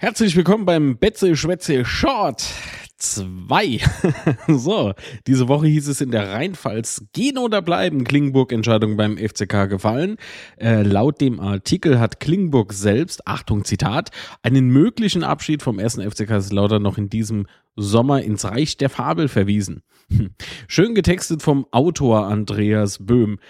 Herzlich willkommen beim Betze Schwätze Short 2. so, diese Woche hieß es in der Rheinpfalz gehen oder bleiben. Klingenburg Entscheidung beim FCK gefallen. Äh, laut dem Artikel hat Klingenburg selbst, Achtung Zitat, einen möglichen Abschied vom ersten FCK Lauter noch in diesem Sommer ins Reich der Fabel verwiesen. Schön getextet vom Autor Andreas Böhm.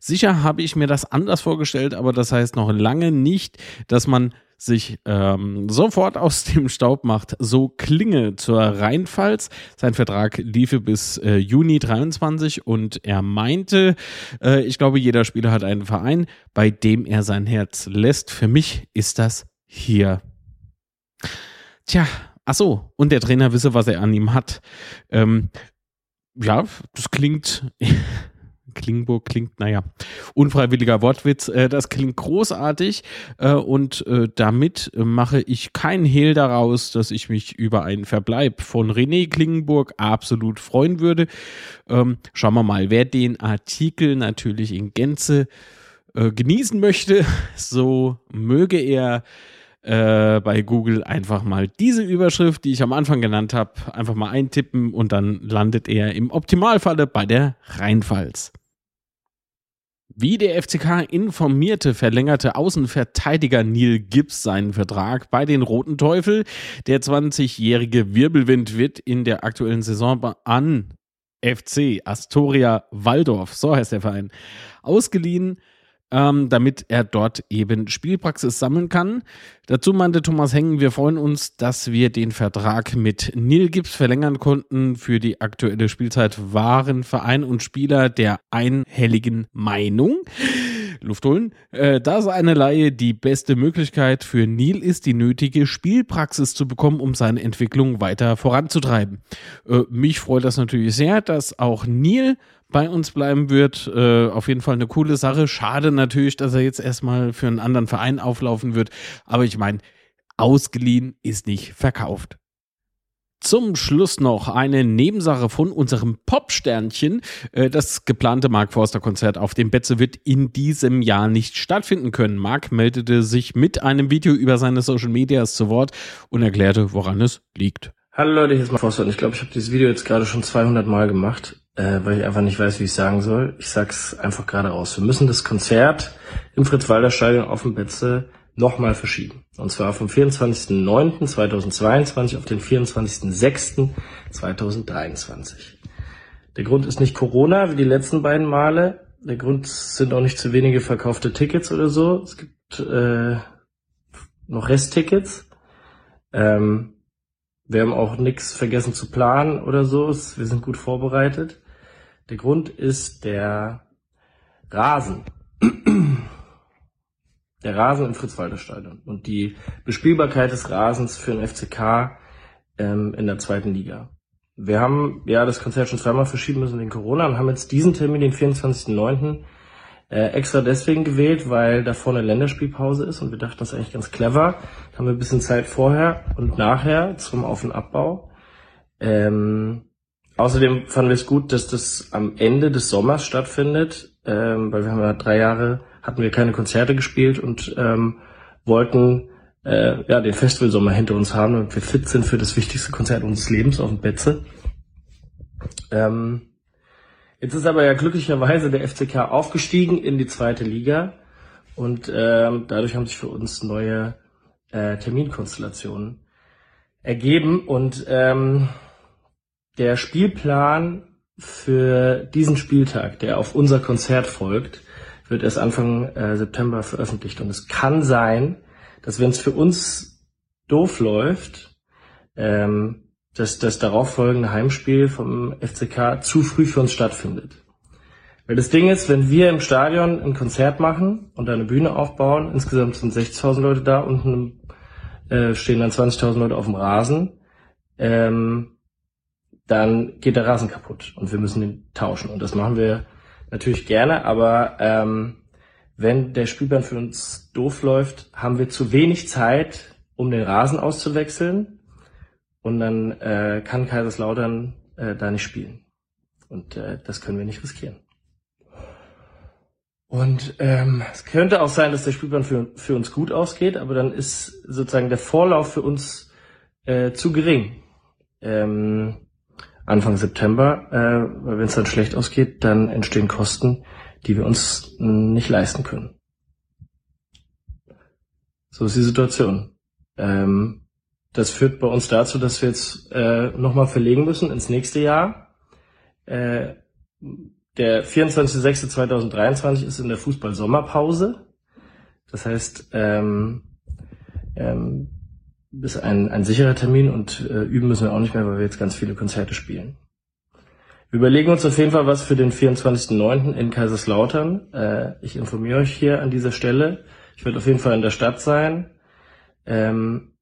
Sicher habe ich mir das anders vorgestellt, aber das heißt noch lange nicht, dass man sich ähm, sofort aus dem Staub macht. So Klinge zur Rheinpfalz. Sein Vertrag liefe bis äh, Juni 23 und er meinte, äh, ich glaube, jeder Spieler hat einen Verein, bei dem er sein Herz lässt. Für mich ist das hier. Tja, ach so, und der Trainer wisse, was er an ihm hat. Ähm, ja, das klingt Klingburg klingt, naja, unfreiwilliger Wortwitz. Äh, das klingt großartig äh, und äh, damit mache ich keinen Hehl daraus, dass ich mich über einen Verbleib von René Klingenburg absolut freuen würde. Ähm, schauen wir mal, wer den Artikel natürlich in Gänze genießen möchte, so möge er bei Google einfach mal diese Überschrift, die ich am Anfang genannt habe, einfach mal eintippen und dann landet er im Optimalfalle bei der Rheinpfalz. Wie der FCK informierte, verlängerte Außenverteidiger Neil Gibbs seinen Vertrag bei den Roten Teufel. Der 20-jährige Wirbelwind wird in der aktuellen Saison an FC Astoria Waldorf, so heißt der Verein, ausgeliehen ähm, damit er dort eben Spielpraxis sammeln kann. Dazu meinte Thomas Hengen, wir freuen uns, dass wir den Vertrag mit Neil Gibbs verlängern konnten. Für die aktuelle Spielzeit waren Verein und Spieler der einhelligen Meinung. Luft holen. Äh, da seine Laie die beste Möglichkeit für Neil ist, die nötige Spielpraxis zu bekommen, um seine Entwicklung weiter voranzutreiben. Äh, mich freut das natürlich sehr, dass auch Neil bei uns bleiben wird. Äh, auf jeden Fall eine coole Sache. Schade natürlich, dass er jetzt erstmal für einen anderen Verein auflaufen wird. Aber ich meine, ausgeliehen ist nicht verkauft. Zum Schluss noch eine Nebensache von unserem Popsternchen. Äh, das geplante Mark Forster Konzert auf dem Betze wird in diesem Jahr nicht stattfinden können. Mark meldete sich mit einem Video über seine Social Medias zu Wort und erklärte, woran es liegt. Hallo Leute, hier ist Mark Forster und ich glaube, ich habe dieses Video jetzt gerade schon 200 Mal gemacht, äh, weil ich einfach nicht weiß, wie ich sagen soll. Ich sag's einfach gerade aus. Wir müssen das Konzert im Fritz-Walter-Stadion auf dem Betze nochmal verschieben. Und zwar vom 24.09.2022 auf den 24.06.2023. Der Grund ist nicht Corona, wie die letzten beiden Male. Der Grund sind auch nicht zu wenige verkaufte Tickets oder so. Es gibt äh, noch Resttickets. Ähm, wir haben auch nichts vergessen zu planen oder so. Wir sind gut vorbereitet. Der Grund ist der Rasen der Rasen im Fritz-Walter-Stadion und die Bespielbarkeit des Rasens für den FCK ähm, in der zweiten Liga. Wir haben ja das Konzert schon zweimal verschieben müssen wegen Corona und haben jetzt diesen Termin, den 24.09., äh, extra deswegen gewählt, weil da vorne Länderspielpause ist und wir dachten, das ist eigentlich ganz clever. Da haben wir ein bisschen Zeit vorher und nachher zum Auf- und Abbau. Ähm, außerdem fanden wir es gut, dass das am Ende des Sommers stattfindet, ähm, weil wir haben ja drei Jahre hatten wir keine Konzerte gespielt und ähm, wollten äh, ja den Festivalsommer hinter uns haben und wir fit sind für das wichtigste Konzert unseres Lebens auf dem Betze. Ähm, jetzt ist aber ja glücklicherweise der FCK aufgestiegen in die zweite Liga und ähm, dadurch haben sich für uns neue äh, Terminkonstellationen ergeben und ähm, der Spielplan für diesen Spieltag, der auf unser Konzert folgt, wird erst Anfang äh, September veröffentlicht. Und es kann sein, dass wenn es für uns doof läuft, ähm, dass das darauffolgende Heimspiel vom FCK zu früh für uns stattfindet. Weil das Ding ist, wenn wir im Stadion ein Konzert machen und eine Bühne aufbauen, insgesamt sind 60.000 Leute da, unten äh, stehen dann 20.000 Leute auf dem Rasen, ähm, dann geht der Rasen kaputt und wir müssen den tauschen. Und das machen wir natürlich gerne, aber ähm, wenn der Spielplan für uns doof läuft, haben wir zu wenig Zeit, um den Rasen auszuwechseln und dann äh, kann Kaiserslautern äh, da nicht spielen. Und äh, das können wir nicht riskieren. Und ähm, es könnte auch sein, dass der Spielplan für, für uns gut ausgeht, aber dann ist sozusagen der Vorlauf für uns äh, zu gering. Ähm, Anfang September, äh, weil wenn es dann schlecht ausgeht, dann entstehen Kosten, die wir uns nicht leisten können. So ist die Situation. Ähm, das führt bei uns dazu, dass wir jetzt äh, nochmal verlegen müssen ins nächste Jahr. Äh, der 24.06.2023 ist in der Fußball-Sommerpause. Das heißt, ähm, ähm, ist ein, ein sicherer Termin und äh, üben müssen wir auch nicht mehr, weil wir jetzt ganz viele Konzerte spielen. Wir überlegen uns auf jeden Fall was für den 24.09. in Kaiserslautern. Äh, ich informiere euch hier an dieser Stelle. Ich werde auf jeden Fall in der Stadt sein. Ähm,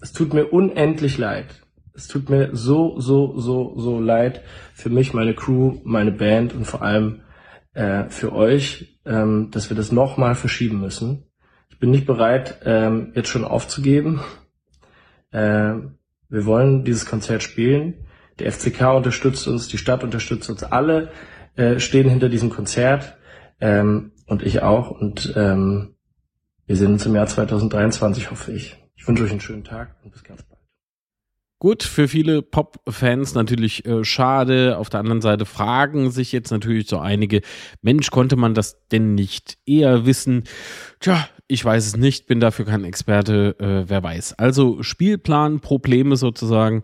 es tut mir unendlich leid, es tut mir so, so, so, so leid für mich, meine Crew, meine Band und vor allem äh, für euch, ähm, dass wir das nochmal verschieben müssen. Ich bin nicht bereit, ähm, jetzt schon aufzugeben. Äh, wir wollen dieses Konzert spielen. Der FCK unterstützt uns, die Stadt unterstützt uns, alle äh, stehen hinter diesem Konzert ähm, und ich auch. Und ähm, wir sehen uns im Jahr 2023, hoffe ich. Ich wünsche euch einen schönen Tag und bis ganz bald. Gut, für viele Pop-Fans natürlich äh, schade. Auf der anderen Seite fragen sich jetzt natürlich so einige, Mensch, konnte man das denn nicht eher wissen? Tja, ich weiß es nicht, bin dafür kein Experte, äh, wer weiß. Also Spielplan, Probleme sozusagen.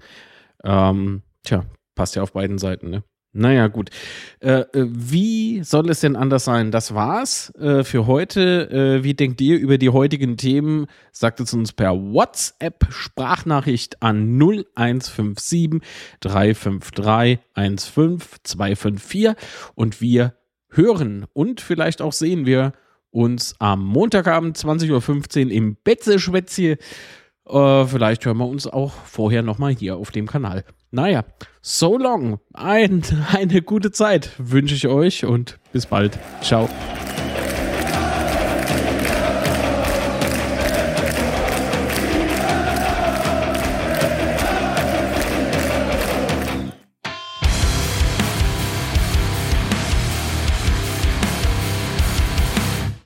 Ähm, tja, passt ja auf beiden Seiten, ne? Naja, gut. Äh, äh, wie soll es denn anders sein? Das war's äh, für heute. Äh, wie denkt ihr über die heutigen Themen? Sagt es uns per WhatsApp Sprachnachricht an 0157 353 15254 und wir hören und vielleicht auch sehen wir uns am Montagabend 20.15 Uhr im Betze-Schwätzchen. Äh, vielleicht hören wir uns auch vorher nochmal hier auf dem Kanal. Naja, so long. Ein, eine gute Zeit wünsche ich euch und bis bald. Ciao.